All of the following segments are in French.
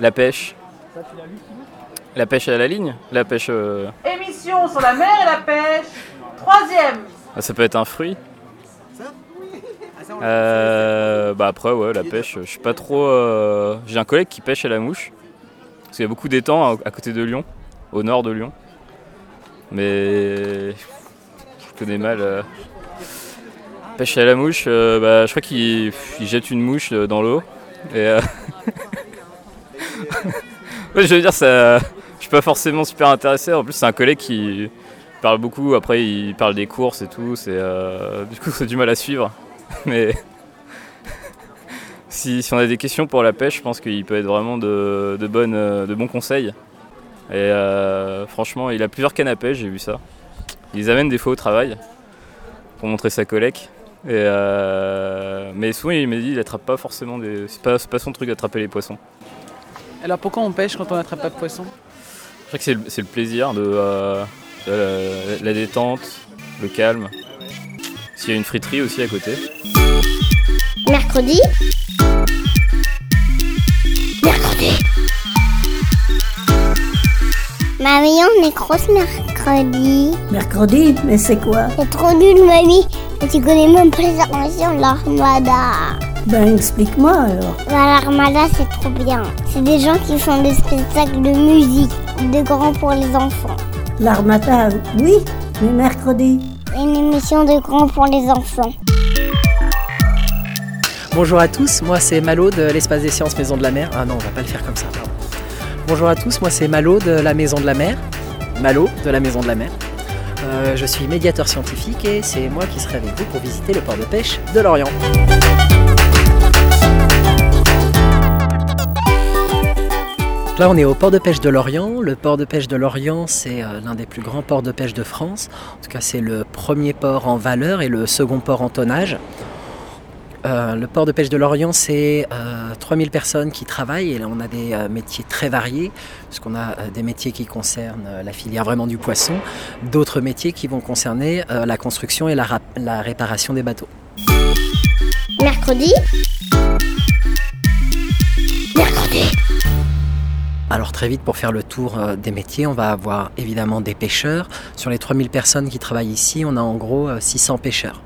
La pêche. La pêche à la ligne La pêche. euh, Émission sur la mer et la pêche. Troisième. ah, Ça peut être un fruit. Euh, bah après ouais la pêche, je suis pas trop. euh, J'ai un collègue qui pêche à la mouche. Parce qu'il y a beaucoup d'étangs à, à côté de Lyon, au nord de Lyon. Mais je connais mal. euh, Pêche à la mouche, euh, bah, je crois qu'il il jette une mouche euh, dans l'eau. Et euh, je veux dire, ça, je suis pas forcément super intéressé. En plus, c'est un collègue qui parle beaucoup. Après, il parle des courses et tout. Euh, du coup, c'est du mal à suivre. Mais si, on a des questions pour la pêche, je pense qu'il peut être vraiment de, bons conseils. Et euh, franchement, il a plusieurs cannes à pêche, j'ai vu ça. Il les amène des fois au travail pour montrer sa collecte. Et euh, mais souvent, il m'a dit il attrape pas forcément des. C'est pas son truc d'attraper les poissons. Alors pourquoi on pêche quand on n'attrape pas de poisson Je crois que c'est le, plaisir de, euh, de la, la détente, le calme. S'il y a une friterie aussi à côté. Mercredi. Mercredi. Mamie, on est grosse mercredi. Mercredi, mais c'est quoi C'est trop nul, mamie. Et tu connais même pas les inventions de l'armada. Ben explique-moi alors. Bah, l'armada, c'est trop bien. C'est des gens qui font des spectacles de musique, de grands pour les enfants. L'armada, oui, mais mercredi. Une émission de grands pour les enfants. Bonjour à tous, moi c'est Malo de l'espace des sciences Maison de la Mer. Ah non, on va pas le faire comme ça, pardon. Bonjour à tous, moi c'est Malo de la Maison de la Mer. Malo de la Maison de la Mer. Euh, je suis médiateur scientifique et c'est moi qui serai avec vous pour visiter le port de pêche de Lorient. Là, on est au port de pêche de Lorient. Le port de pêche de Lorient, c'est euh, l'un des plus grands ports de pêche de France. En tout cas, c'est le premier port en valeur et le second port en tonnage. Euh, le port de pêche de Lorient, c'est euh, 3000 personnes qui travaillent et là on a des euh, métiers très variés, puisqu'on a des métiers qui concernent la filière vraiment du poisson, d'autres métiers qui vont concerner la construction et la, la réparation des bateaux. Mercredi. Alors très vite, pour faire le tour euh, des métiers, on va avoir évidemment des pêcheurs. Sur les 3000 personnes qui travaillent ici, on a en gros euh, 600 pêcheurs.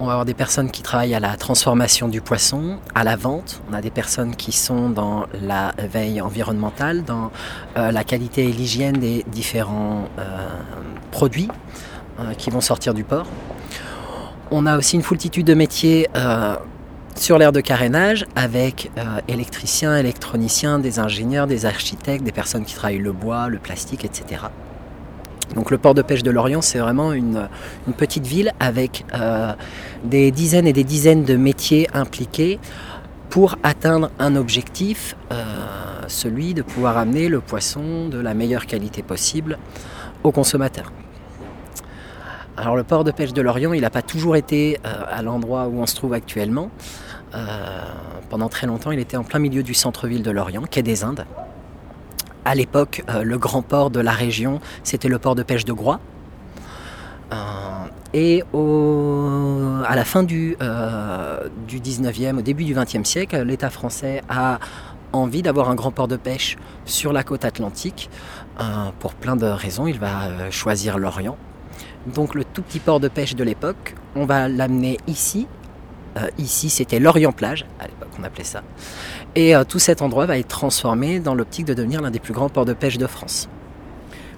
On va avoir des personnes qui travaillent à la transformation du poisson, à la vente. On a des personnes qui sont dans la veille environnementale, dans euh, la qualité et l'hygiène des différents euh, produits euh, qui vont sortir du port. On a aussi une foultitude de métiers euh, sur l'aire de carénage avec euh, électriciens, électroniciens, des ingénieurs, des architectes, des personnes qui travaillent le bois, le plastique, etc. Donc le port de pêche de Lorient, c'est vraiment une, petite ville avec euh, des dizaines et des dizaines de métiers impliqués pour atteindre un objectif, euh, celui de pouvoir amener le poisson de la meilleure qualité possible aux consommateurs. Alors le port de pêche de Lorient, il n'a pas toujours été à l'endroit où on se trouve actuellement. Euh, pendant très longtemps, il était en plein milieu du centre-ville de Lorient, quai des Indes. À l'époque, euh, le grand port de la région, c'était le port de pêche de Groix. Euh, et au- à la fin du, du 19e, au début du 20e siècle, l'État français a envie d'avoir un grand port de pêche sur la côte atlantique. Pour plein de raisons, il va choisir l'Orient. Donc le tout petit port de pêche de l'époque, on va l'amener ici. Euh, ici, c'était l'Orient Plage, à l'époque on appelait ça. Et euh, tout cet endroit va être transformé dans l'optique de devenir l'un des plus grands ports de pêche de France.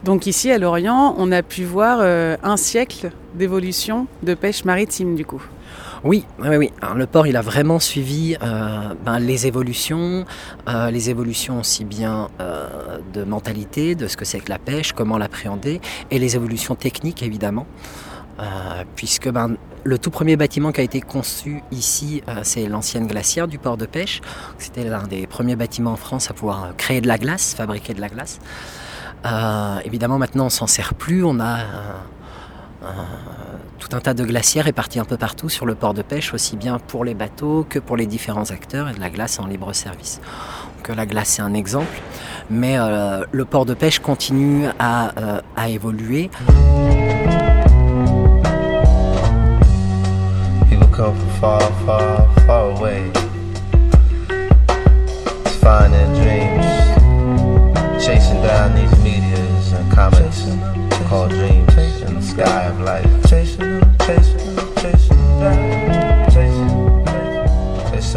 Donc ici à Lorient, on a pu voir euh, un siècle d'évolution de pêche maritime du coup. Oui, oui, oui. Alors, le port, il a vraiment suivi euh, ben, les évolutions, euh, les évolutions aussi bien de mentalité, de ce que c'est que la pêche, comment l'appréhender, et les évolutions techniques évidemment. Euh, puisque ben, le tout premier bâtiment qui a été conçu ici, euh, c'est l'ancienne glacière du port de pêche. C'était l'un des premiers bâtiments en France à pouvoir euh, créer de la glace, fabriquer de la glace. Évidemment, maintenant, on s'en sert plus. On a tout un tas de glacières réparties un peu partout sur le port de pêche, aussi bien pour les bateaux que pour les différents acteurs et de la glace en libre service. La glace, c'est un exemple, mais le port de pêche continue à évoluer. Come from far, far, far away. To flying in dreams, chasing down these meteors and comets called dreams in the sky of life.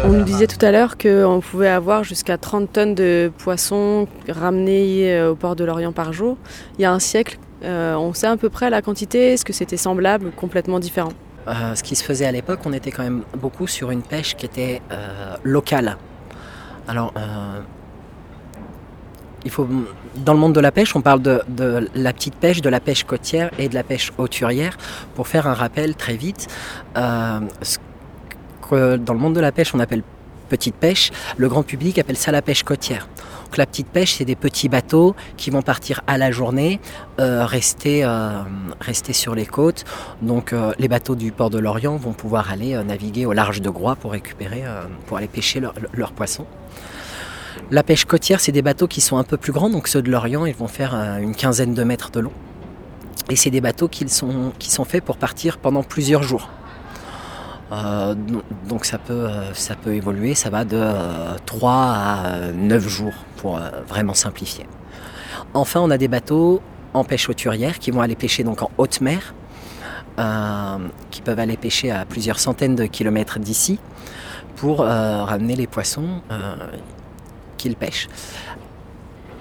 On nous disait tout à l'heure qu'on pouvait avoir jusqu'à 30 tonnes de poissons ramenés euh, au port de l'Orient par jour. Il y a un siècle, euh, on sait à peu près la quantité, est-ce que c'était semblable, complètement différent? Ce qui se faisait à l'époque, on était quand même beaucoup sur une pêche qui était euh, locale. Alors, euh, il faut, dans le monde de la pêche, on parle de, la petite pêche, de la pêche côtière et de la pêche hauturière. Pour faire un rappel très vite, euh, ce que dans le monde de la pêche, on appelle petite pêche, le grand public appelle ça la pêche côtière. Donc la petite pêche, c'est des petits bateaux qui vont partir à la journée, euh, rester, euh, rester sur les côtes. Donc euh, les bateaux du port de Lorient vont pouvoir aller naviguer au large de Groix pour récupérer, pour aller pêcher leurs leur poissons. La pêche côtière, c'est des bateaux qui sont un peu plus grands, donc ceux de Lorient, ils vont faire une quinzaine de mètres de long. Et c'est des bateaux qui sont faits pour partir pendant plusieurs jours. Euh, donc ça peut, euh, ça évoluer, ça va de euh, 3 à euh, 9 jours pour vraiment simplifier. Enfin, on a des bateaux en pêche hauturière qui vont aller pêcher donc en haute mer, qui peuvent aller pêcher à plusieurs centaines de kilomètres d'ici pour ramener les poissons qu'ils pêchent.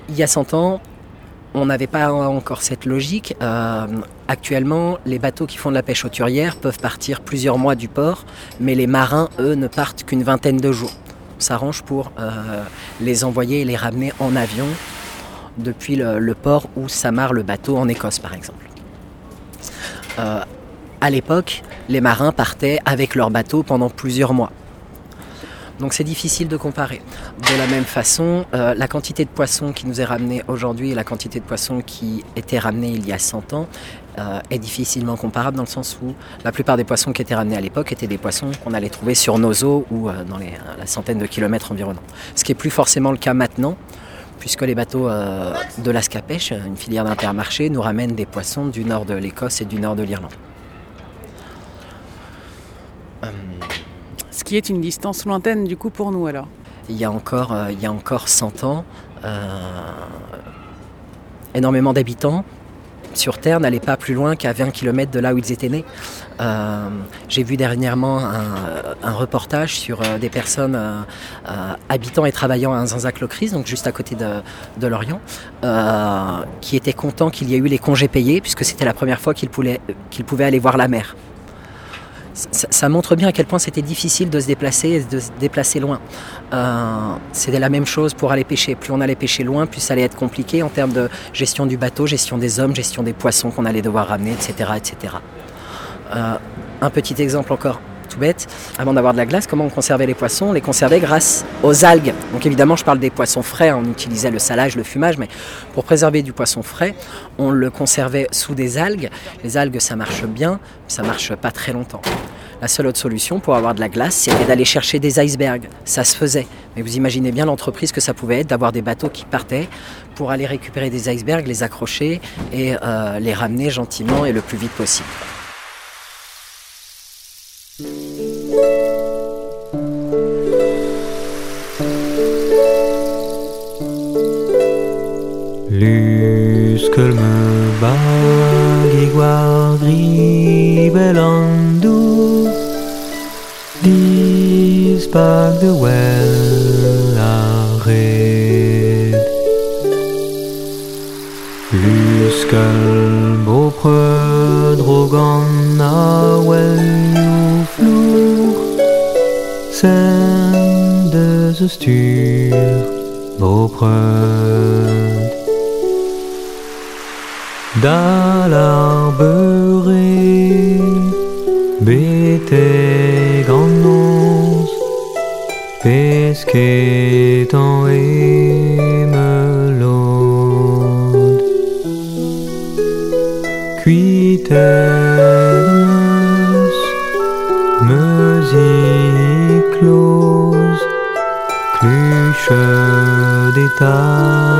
Il y a 100 ans, on n'avait pas encore cette logique. Actuellement, les bateaux qui font de la pêche hauturière peuvent partir plusieurs mois du port, mais les marins, eux, ne partent qu'une vingtaine de jours. On s'arrange pour euh, les envoyer et les ramener en avion depuis le, le port où s'amarre le bateau en Écosse, par exemple. Euh, à l'époque, les marins partaient avec leur bateau pendant plusieurs mois. Donc c'est difficile de comparer. De la même façon, euh, la quantité de poissons qui nous est ramenée aujourd'hui et la quantité de poissons qui était ramenée il y a 100 ans euh, est difficilement comparable dans le sens où la plupart des poissons qui étaient ramenés à l'époque étaient des poissons qu'on allait trouver sur nos eaux ou euh, dans les, la centaine de kilomètres environnants. Ce qui est plus forcément le cas maintenant, puisque les bateaux euh, de l'Ascapèche, une filière d'intermarché, nous ramènent des poissons du nord de l'Écosse et du nord de l'Irlande. Euh, Ce qui est une distance lointaine du coup pour nous alors? il y a encore, euh, il y a encore 100 ans, euh, énormément d'habitants sur Terre n'allaient pas plus loin qu'à 20 km de là où ils étaient nés. Euh, J'ai vu dernièrement un, reportage sur euh, des personnes euh, habitant et travaillant à Zanzac-Locris, donc juste à côté de, Lorient, qui étaient contents qu'il y ait eu les congés payés, puisque c'était la première fois qu'ils pouvaient aller voir la mer ça, montre bien à quel point c'était difficile de se déplacer et de se déplacer loin. Euh, c'était la même chose pour aller pêcher. Plus on allait pêcher loin, plus ça allait être compliqué en termes de gestion du bateau, gestion des hommes, gestion des poissons qu'on allait devoir ramener, etc. etc. Euh, un petit exemple encore tout bête, avant d'avoir de la glace, comment on conservait les poissons? On les conservait grâce aux algues. Donc évidemment, je parle des poissons frais, on utilisait le salage, le fumage, mais pour préserver du poisson frais, on le conservait sous des algues. Les algues, ça marche bien, ça marche pas très longtemps. La seule autre solution pour avoir de la glace, c'était d'aller chercher des icebergs. Ça se faisait. Mais vous imaginez bien l'entreprise que ça pouvait être d'avoir des bateaux qui partaient pour aller récupérer des icebergs, les accrocher et euh, les ramener gentiment et le plus vite possible. Luskelme bagi guardri belandu Dis bag de well a red Luskel bo drogan a well Sen de stuur bo D'alarbere bete gannons pesket en emelod Cuitemus 的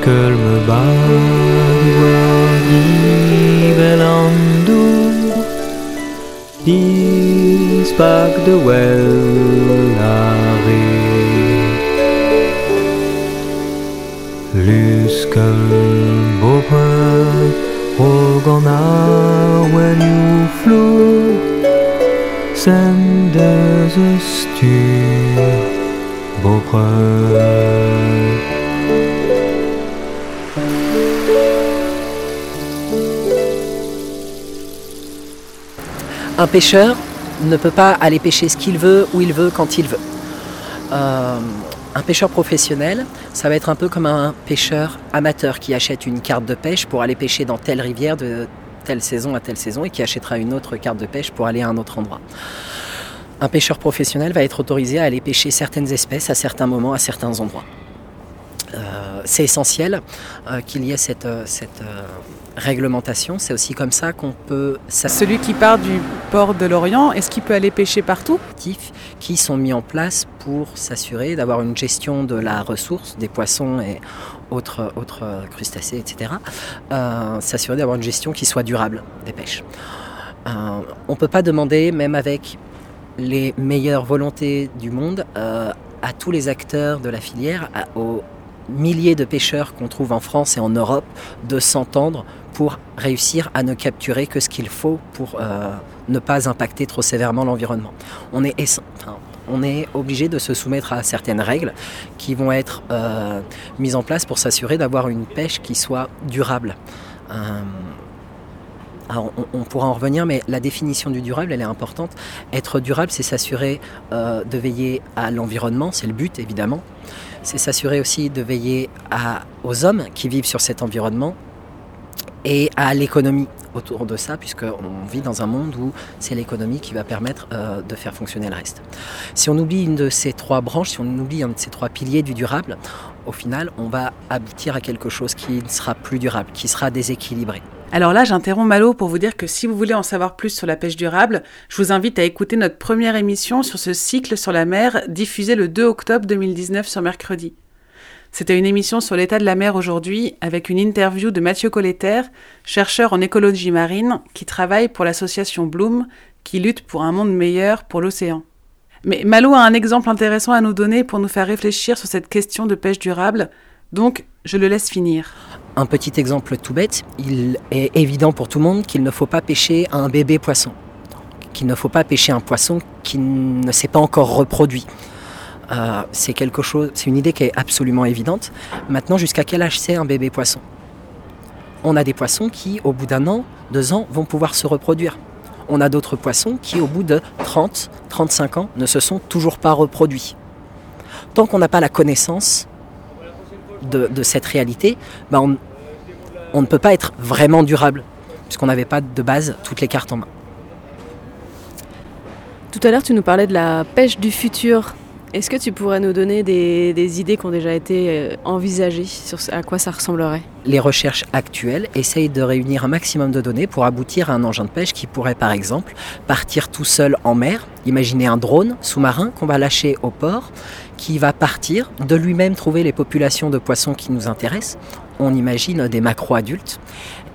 Luskel me bag velando Dis bag de well Luskel bopre Rogana when you flew Send as a Bopre Un pêcheur ne peut pas aller pêcher ce qu'il veut, où il veut, quand il veut. Euh, un pêcheur professionnel, ça va être un peu comme un pêcheur amateur qui achète une carte de pêche pour aller pêcher dans telle rivière de telle saison à telle saison et qui achètera une autre carte de pêche pour aller à un autre endroit. Un pêcheur professionnel va être autorisé à aller pêcher certaines espèces à certains moments, à certains endroits. C'est essentiel euh, qu'il y ait cette, euh, cette euh, réglementation. C'est aussi comme ça qu'on peut Celui qui part du port de l'Orient, est-ce qu'il peut aller pêcher partout? Qui sont mis en place pour s'assurer d'avoir une gestion de la ressource des poissons et autres, autres crustacés, etc. Euh, s'assurer d'avoir une gestion qui soit durable des pêches. On ne peut pas demander, même avec les meilleures volontés du monde, à tous les acteurs de la filière, à- aux milliers de pêcheurs qu'on trouve en France et en Europe, de s'entendre pour réussir à ne capturer que ce qu'il faut pour euh, ne pas impacter trop sévèrement l'environnement. On est, obligé de se soumettre à certaines règles qui vont être euh, mises en place pour s'assurer d'avoir une pêche qui soit durable. Euh, alors, on, pourra en revenir, mais la définition du durable, elle est importante. Être durable, c'est s'assurer euh, de veiller à l'environnement, c'est le but évidemment. C'est s'assurer aussi de veiller aux hommes qui vivent sur cet environnement et à l'économie autour de ça, puisqu'on vit dans un monde où c'est l'économie qui va permettre euh, de faire fonctionner le reste. Si on oublie une de ces trois branches, si on oublie un de ces trois piliers du durable, au final, on va aboutir à quelque chose qui ne sera plus durable, qui sera déséquilibré. Alors là, j'interromps Malo pour vous dire que si vous voulez en savoir plus sur la pêche durable, je vous invite à écouter notre première émission sur ce cycle sur la mer diffusée le 2 octobre 2019 sur mercredi. C'était une émission sur l'état de la mer aujourd'hui avec une interview de Mathieu Colletter, chercheur en écologie marine qui travaille pour l'association Bloom qui lutte pour un monde meilleur pour l'océan. Mais Malo a un exemple intéressant à nous donner pour nous faire réfléchir sur cette question de pêche durable, donc je le laisse finir. Un petit exemple tout bête, il est évident pour tout le monde qu'il ne faut pas pêcher un bébé poisson, qu'il ne faut pas pêcher un poisson qui ne s'est pas encore reproduit. Euh, c'est quelque chose, c'est une idée qui est absolument évidente. Maintenant, jusqu'à quel âge c'est un bébé poisson? On a des poissons qui, au bout d'un an, deux ans, vont pouvoir se reproduire. On a d'autres poissons qui, au bout de 30, 35 ans, ne se sont toujours pas reproduits. Tant qu'on n'a pas la connaissance de, cette réalité, on, on ne peut pas être vraiment durable, puisqu'on n'avait pas de base toutes les cartes en main. Tout à l'heure, tu nous parlais de la pêche du futur. Est-ce que tu pourrais nous donner des, idées qui ont déjà été euh, envisagées sur à quoi ça ressemblerait? Les recherches actuelles essayent de réunir un maximum de données pour aboutir à un engin de pêche qui pourrait par exemple partir tout seul en mer. Imaginez un drone sous-marin qu'on va lâcher au port, qui va partir, de lui-même trouver les populations de poissons qui nous intéressent. On imagine des macro-adultes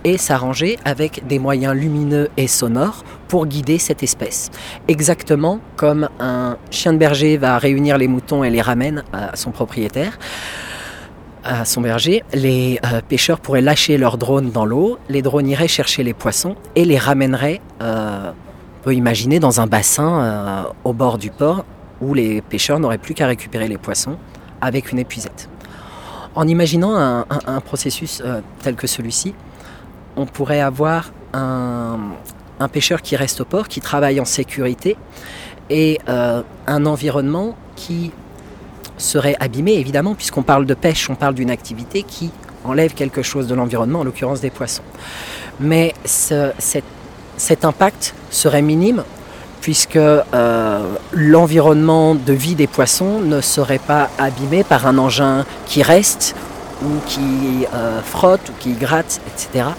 et s'arranger avec des moyens lumineux et sonores pour guider cette espèce. Exactement comme un chien de berger va réunir les moutons et les ramène à son propriétaire à son berger, les euh, pêcheurs pourraient lâcher leurs drones dans l'eau, les drones iraient chercher les poissons et les ramèneraient, euh, on peut imaginer, dans un bassin euh, au bord du port où les pêcheurs n'auraient plus qu'à récupérer les poissons avec une épuisette. En imaginant un, processus tel que celui-ci, on pourrait avoir un, pêcheur qui reste au port, qui travaille en sécurité, et euh, un environnement qui serait abîmé, évidemment, puisqu'on parle de pêche, on parle d'une activité qui enlève quelque chose de l'environnement, en l'occurrence des poissons. Mais ce- cet, cet impact serait minime, puisque euh, l'environnement de vie des poissons ne serait pas abîmé par un engin qui reste, ou qui euh, frotte, ou qui gratte, etc.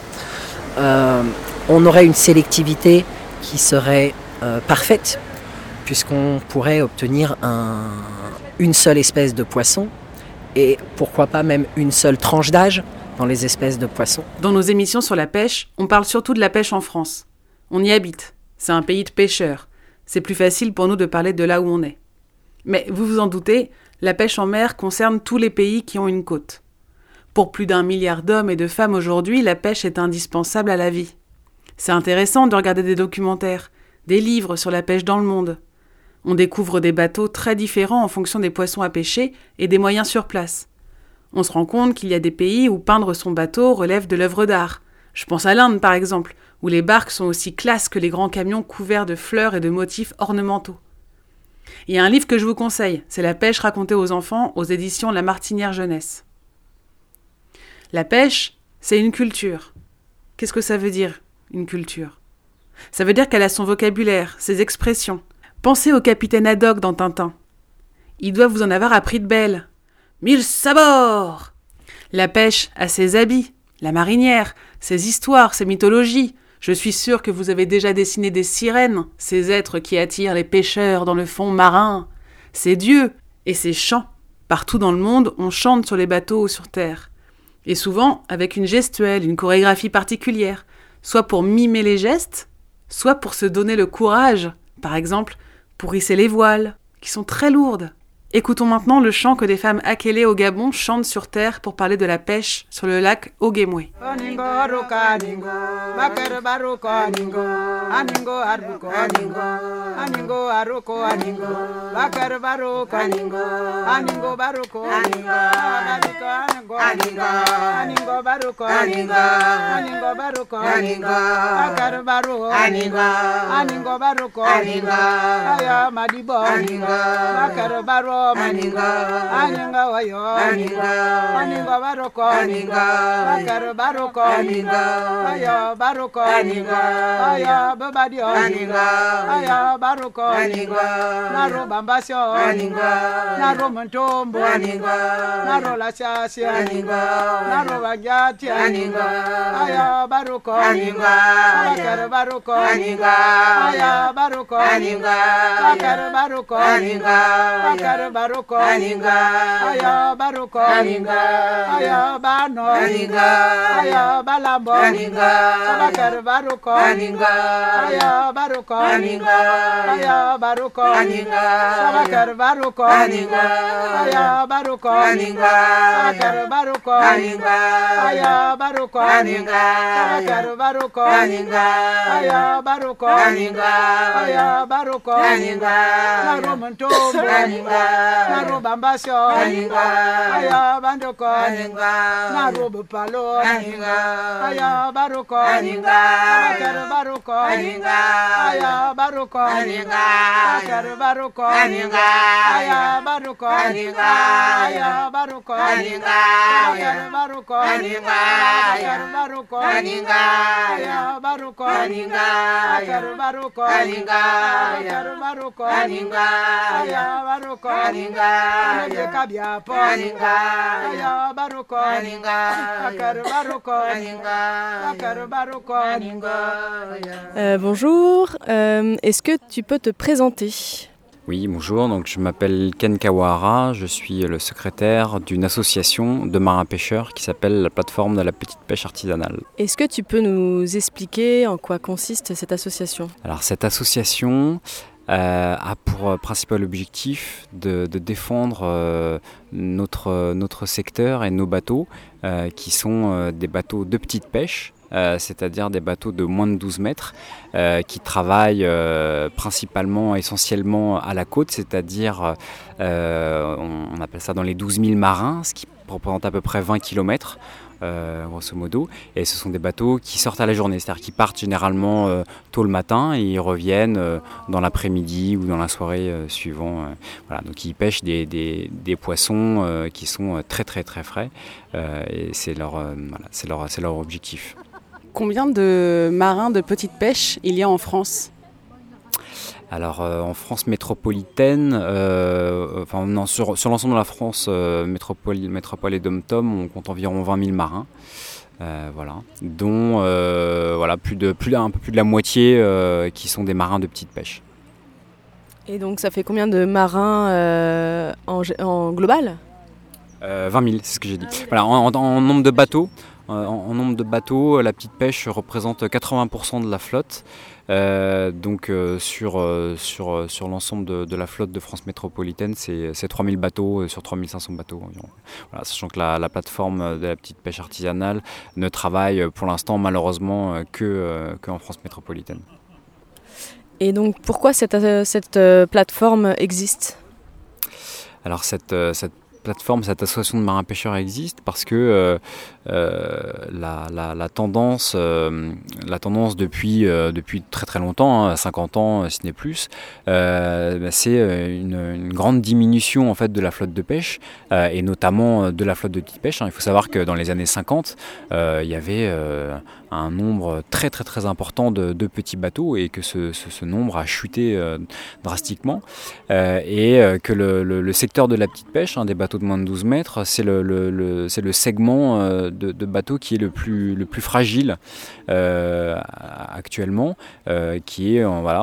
Euh, on aurait une sélectivité qui serait euh, parfaite, puisqu'on pourrait obtenir un- une seule espèce de poisson, et pourquoi pas même une seule tranche d'âge dans les espèces de poissons. Dans nos émissions sur la pêche, on parle surtout de la pêche en France. On y habite. C'est un pays de pêcheurs. C'est plus facile pour nous de parler de là où on est. Mais vous vous en doutez, la pêche en mer concerne tous les pays qui ont une côte. Pour plus d'un milliard d'hommes et de femmes aujourd'hui, la pêche est indispensable à la vie. C'est intéressant de regarder des documentaires, des livres sur la pêche dans le monde. On découvre des bateaux très différents en fonction des poissons à pêcher et des moyens sur place. On se rend compte qu'il y a des pays où peindre son bateau relève de l'œuvre d'art. Je pense à l'Inde par exemple, où les barques sont aussi classes que les grands camions couverts de fleurs et de motifs ornementaux. Il y a un livre que je vous conseille, c'est La pêche racontée aux enfants aux éditions La Martinière Jeunesse. La pêche, c'est une culture. Qu'est-ce que ça veut dire, une culture? Ça veut dire qu'elle a son vocabulaire, ses expressions. Pensez au capitaine Haddock dans Tintin. Il doit vous en avoir appris de belles. Mille sabords La pêche a ses habits, la marinière, ses histoires, ses mythologies. Je suis sûr que vous avez déjà dessiné des sirènes, ces êtres qui attirent les pêcheurs dans le fond marin, ces dieux et ces chants. Partout dans le monde, on chante sur les bateaux ou sur terre. Et souvent avec une gestuelle, une chorégraphie particulière, soit pour mimer les gestes, soit pour se donner le courage, par exemple pour hisser les voiles, qui sont très lourdes. Écoutons maintenant le chant que des femmes akélées au Gabon chantent sur terre pour parler de la pêche sur le lac Ogemwe. maninga aninga wayo. Aninga. Aninga baruko aninga. Bakaro baruko aninga. Ayo baruko aninga. Ayo babadi aninga. Ayo baruko aninga. Naro bambasyo. Aninga. Naro mtombo aninga. Naro lashasi aninga. Naro bagyati aninga. Ayo baruko aninga. Bakaro baruko aninga. Ayo baruko aninga. Bakaro baruko aninga. Bakaro Ore baruko aninga ayo baruko aninga ayo bano aninga ayo balambo aninga sabakar baruko aninga ayo baruko aninga ayo baruko aninga sabakar baruko aninga ayo baruko aninga sabakar baruko aninga ayo baruko aninga sabakar baruko aninga ayo baruko aninga ayo baruko aninga narumuntumbu aninga narubambasyo aya bandoko narubupalo aya baruko bakar baruko aya baruko bakar baruko aya baruko aya baruko bakar baruko bakar baruko aya baruko bakar baruko bakar baruko aya baruko baruko. Baruko. Baruko. Bonjour, Euh, est-ce que tu peux te présenter? Oui, bonjour, donc je m'appelle Ken Kawahara, je suis le secrétaire d'une association de marins-pêcheurs qui s'appelle la plateforme de la petite pêche artisanale. Est-ce que tu peux nous expliquer en quoi consiste cette association? Alors cette association euh, a pour principal objectif de, défendre euh, notre, secteur et nos bateaux euh, qui sont des bateaux de petite pêche c'est-à-dire des bateaux de moins de 12 mètres qui travaillent principalement, essentiellement à la côte, c'est-à-dire on, on appelle ça dans les 12 000 marins, ce qui représente à peu près 20 km. Euh, grosso modo, et ce sont des bateaux qui sortent à la journée, c'est-à-dire qui partent généralement euh, tôt le matin et ils reviennent euh, dans l'après-midi ou dans la soirée suivant. voilà, donc ils pêchent des, des- poissons qui sont très très très frais et c'est leur, c'est leur, c'est leur objectif. Combien de marins de petite pêche il y a en France? Alors euh, en France métropolitaine, euh, enfin non, sur, sur l'ensemble de la France euh, métropole, métropole et dom-tom, on compte environ 20 000 marins. Euh, voilà, dont voilà, plus de, plus, un peu plus de la moitié qui sont des marins de petite pêche. Et donc ça fait combien de marins en, global? Euh, 20 000, c'est ce que j'ai dit. Voilà, en, en- en nombre de bateaux, en nombre de bateaux, la petite pêche représente 80% de la flotte. Euh, donc euh, sur, euh, sur, sur l'ensemble de, de la flotte de France métropolitaine, c'est c'est 3000 bateaux sur 3500 bateaux environ. Voilà, sachant que la, la plateforme de la petite pêche artisanale ne travaille pour l'instant malheureusement que, que en France métropolitaine. Et donc pourquoi cette, cette plateforme existe? Alors cette, cette plateforme, cette association de marins-pêcheurs existe parce que euh, euh, la, tendance, euh, la tendance depuis, depuis très très longtemps, hein, 50 ans euh, si ce n'est plus, bah, c'est une, grande diminution en fait de la flotte de pêche et notamment de la flotte de petite pêche. hein. Il faut savoir que dans les années 50, euh, il y avait un nombre très très très important de, petits bateaux et que ce, nombre a chuté euh, drastiquement. Euh, et euh, que le, secteur de la petite pêche, hein, des bateaux de moins de 12 mètres, c'est le, le- segment de, de bateaux qui est le plus, le plus fragile actuellement, qui est voilà,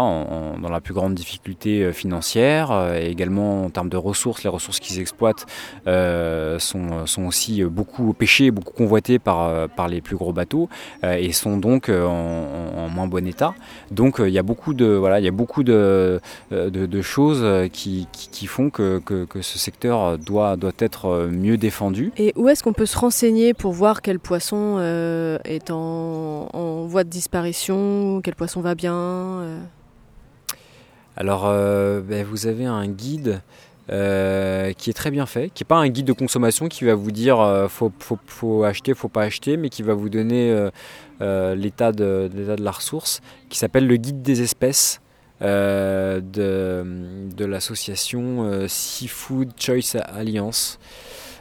dans la plus grande difficulté financière et également en termes de ressources, les ressources qu'ils exploitent sont, sont aussi beaucoup pêchées, beaucoup convoitées par, par les plus gros bateaux et sont donc euh, en, moins bon état. Donc euh, il y a beaucoup de, voilà, il y a beaucoup de, euh, de, de choses qui, qui, qui font que, que, que ce secteur doit, doit être mieux défendu. Et où est-ce qu'on peut se renseigner pour voir quel poisson euh, est en, en voie de disparition, quel poisson va bien euh? Alors euh, ben, vous avez un guide euh, qui est très bien fait, qui n'est pas un guide de consommation qui va vous dire euh, faut, faut, faut acheter, faut pas acheter, mais qui va vous donner l'état de, de la ressource, qui s'appelle le guide des espèces. euh, de, de l'association euh, Seafood Choice Alliance.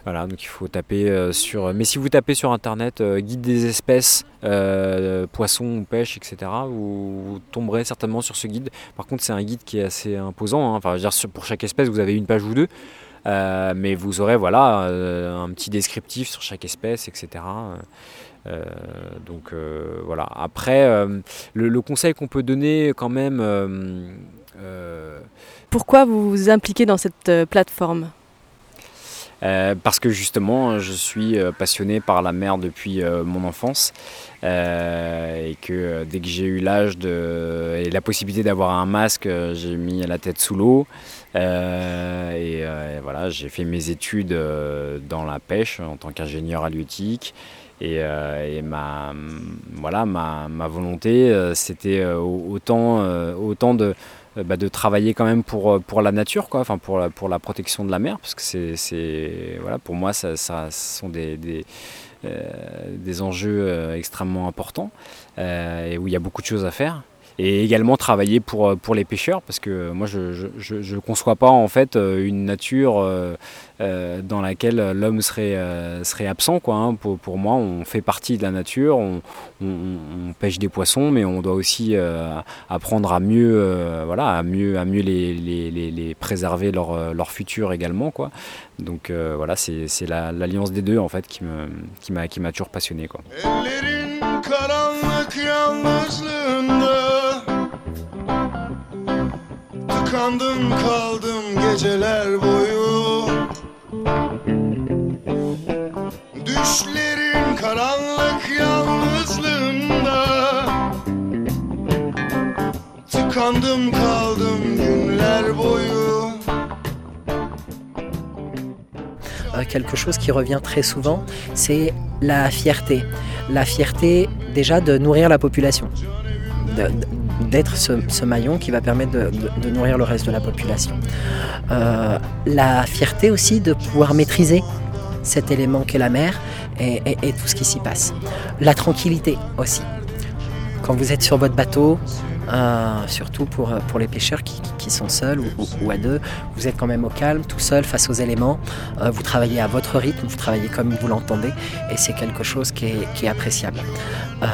Voilà, donc il faut taper euh, sur. Mais si vous tapez sur internet euh, guide des espèces, euh, poissons pêche, etc., vous, tomberez certainement sur ce guide. Par contre, c'est un guide qui est assez imposant. hein. Enfin, je veux dire, pour chaque espèce, vous avez une page ou deux. Euh, mais vous aurez voilà, euh, un petit descriptif sur chaque espèce, etc. Euh, donc euh, voilà. Après, euh, le, le conseil qu'on peut donner quand même. Pourquoi vous vous impliquez dans cette plateforme? Euh, parce que justement, je suis passionné par la mer depuis euh, mon enfance euh, et que dès que j'ai eu l'âge de et la possibilité d'avoir un masque, j'ai mis la tête sous l'eau Euh, et, euh, et voilà, j'ai fait mes études euh, dans la pêche en tant qu'ingénieur halieutique. Et, euh, et ma, voilà, ma, volonté, euh, c'était euh, autant, autant de, bah, de travailler quand même pour, pour la nature, quoi, pour, la, pour la protection de la mer, parce que c'est, voilà, pour moi, ça, sont des, des, enjeux extrêmement importants et où il y a beaucoup de choses à faire. Et également travailler pour, euh, pour les pêcheurs, parce que moi je ne conçois pas en fait euh, une nature euh, euh, dans laquelle l'homme serait, euh, serait absent. Quoi, hein. pour, pour moi, on fait partie de la nature, on, on, pêche des poissons, mais on doit aussi euh, apprendre à mieux, euh, voilà, à mieux, à mieux les, les, les, préserver leur, euh, leur futur également. Quoi. Donc euh, voilà, c'est c'est la- l'alliance des deux en fait qui m'a qui toujours passionné. Quoi. Euh, quelque chose qui revient très souvent, c'est la fierté. La fierté déjà de nourrir la population, d'être ce, maillon qui va permettre de, nourrir le reste de la population. Euh, la fierté aussi de pouvoir maîtriser cet élément qu'est la mer et tout ce qui s'y passe. La tranquillité aussi. Quand vous êtes sur votre bateau, euh, surtout pour, pour les pêcheurs qui, sont seuls ou, à deux, vous êtes quand même au calme, tout seul face aux éléments. Euh, vous travaillez à votre rythme, vous travaillez comme vous l'entendez, et c'est quelque chose qui est, appréciable. Euh,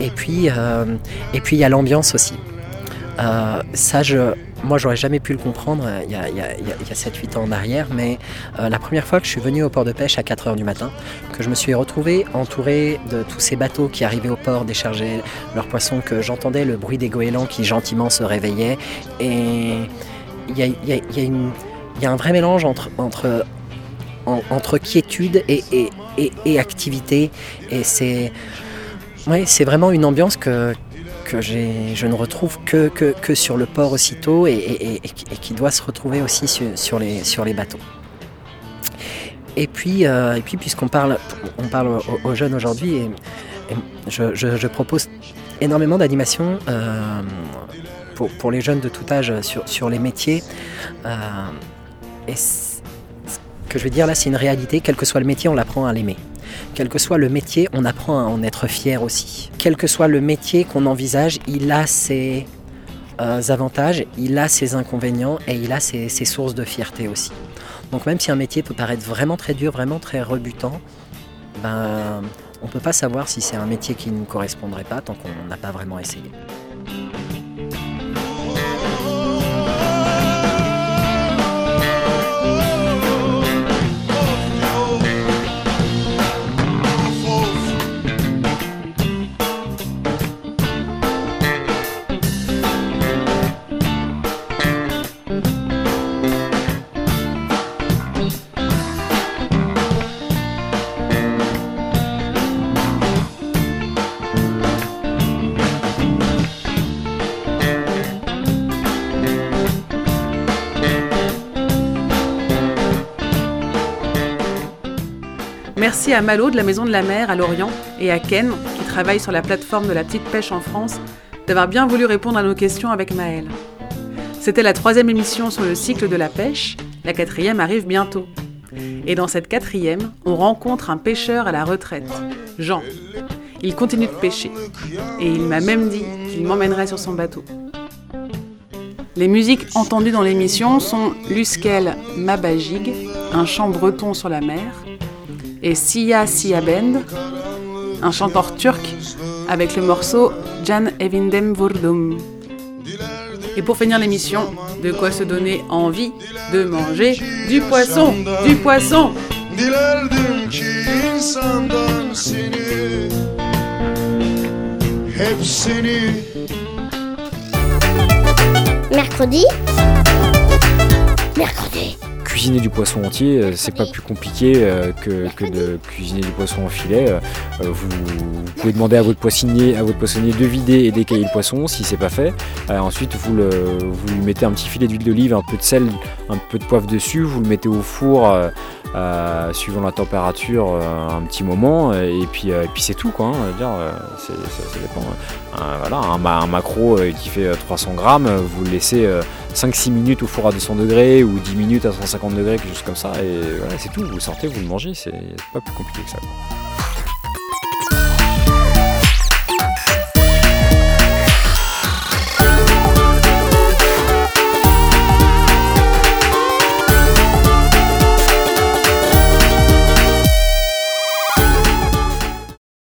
et puis, euh, et puis il y a l'ambiance aussi. Euh, ça, je, moi, j'aurais jamais pu le comprendre euh, il y a, il y a- il y a- il y a 7-8 ans en arrière, mais euh, la première fois que je suis venu au port de pêche à 4 heures du matin, que je me suis retrouvé entouré de tous ces bateaux qui arrivaient au port décharger leurs poissons, que j'entendais le bruit des goélands qui gentiment se réveillaient, et il y a, il y a- un vrai mélange entre, entre, en- entre quiétude et, et, et- et activité, et c'est ouais, c'est vraiment une ambiance que, que je ne retrouve que, que, que sur le port aussitôt et, et- et- qui- doit se retrouver aussi sur, les, sur les bateaux. Et puis, euh, puis puisqu'on parle, on parle aux, jeunes aujourd'hui, je, propose énormément d'animations euh, pour, pour les jeunes de tout âge sur, sur les métiers. Euh, et ce que je veux dire là, c'est une réalité. Quel que soit le métier, on apprend à l'aimer. Quel que soit le métier, on apprend à en être fier aussi. Quel que soit le métier qu'on envisage, il a ses euh, avantages, il a ses inconvénients et il a ses, sources de fierté aussi. Donc même si un métier peut paraître vraiment très dur, vraiment très rebutant, ben, on ne peut pas savoir si c'est un métier qui ne nous correspondrait pas tant qu'on n'a pas vraiment essayé. Merci à Malo de la Maison de la Mer à Lorient et à Ken, qui travaille sur la plateforme de la petite pêche en France, d'avoir bien voulu répondre à nos questions avec Maël. C'était la troisième émission sur le cycle de la pêche, la quatrième arrive bientôt. Et dans cette quatrième, on rencontre un pêcheur à la retraite, Jean. Il continue de pêcher, et il m'a même dit qu'il m'emmènerait sur son bateau. Les musiques entendues dans l'émission sont Luskel Mabajig, un chant breton sur la mer, et Sia Sia Bend, un chanteur turc avec le morceau Jan Evindem Vurdum. Et pour finir l'émission, de quoi se donner envie de manger du poisson, du poisson. Mercredi Mercredi Cuisiner du poisson entier, euh, c'est pas plus compliqué euh, que, que de cuisiner du poisson en filet. Euh, Vous, vous pouvez demander à votre poissonnier, à votre poissonnier de vider et d'écailler le poisson si c'est pas fait. Ensuite, vous, le, vous lui mettez un petit filet d'huile d'olive, un peu de sel, un peu de poivre dessus. Vous le mettez au four, euh, suivant la température, euh, un petit moment. Et puis, euh, et puis c'est tout, quoi. hein. Je veux dire, c'est- ça, ça dépend. Un, voilà, un, un macro qui fait euh, 300 grammes, vous le laissez euh, 5-6 minutes au four à 200 degrés ou 10 minutes à 150 degrés, quelque chose comme ça. Et voilà, c'est tout. Vous sortez, vous le mangez. C'est pas plus compliqué que ça.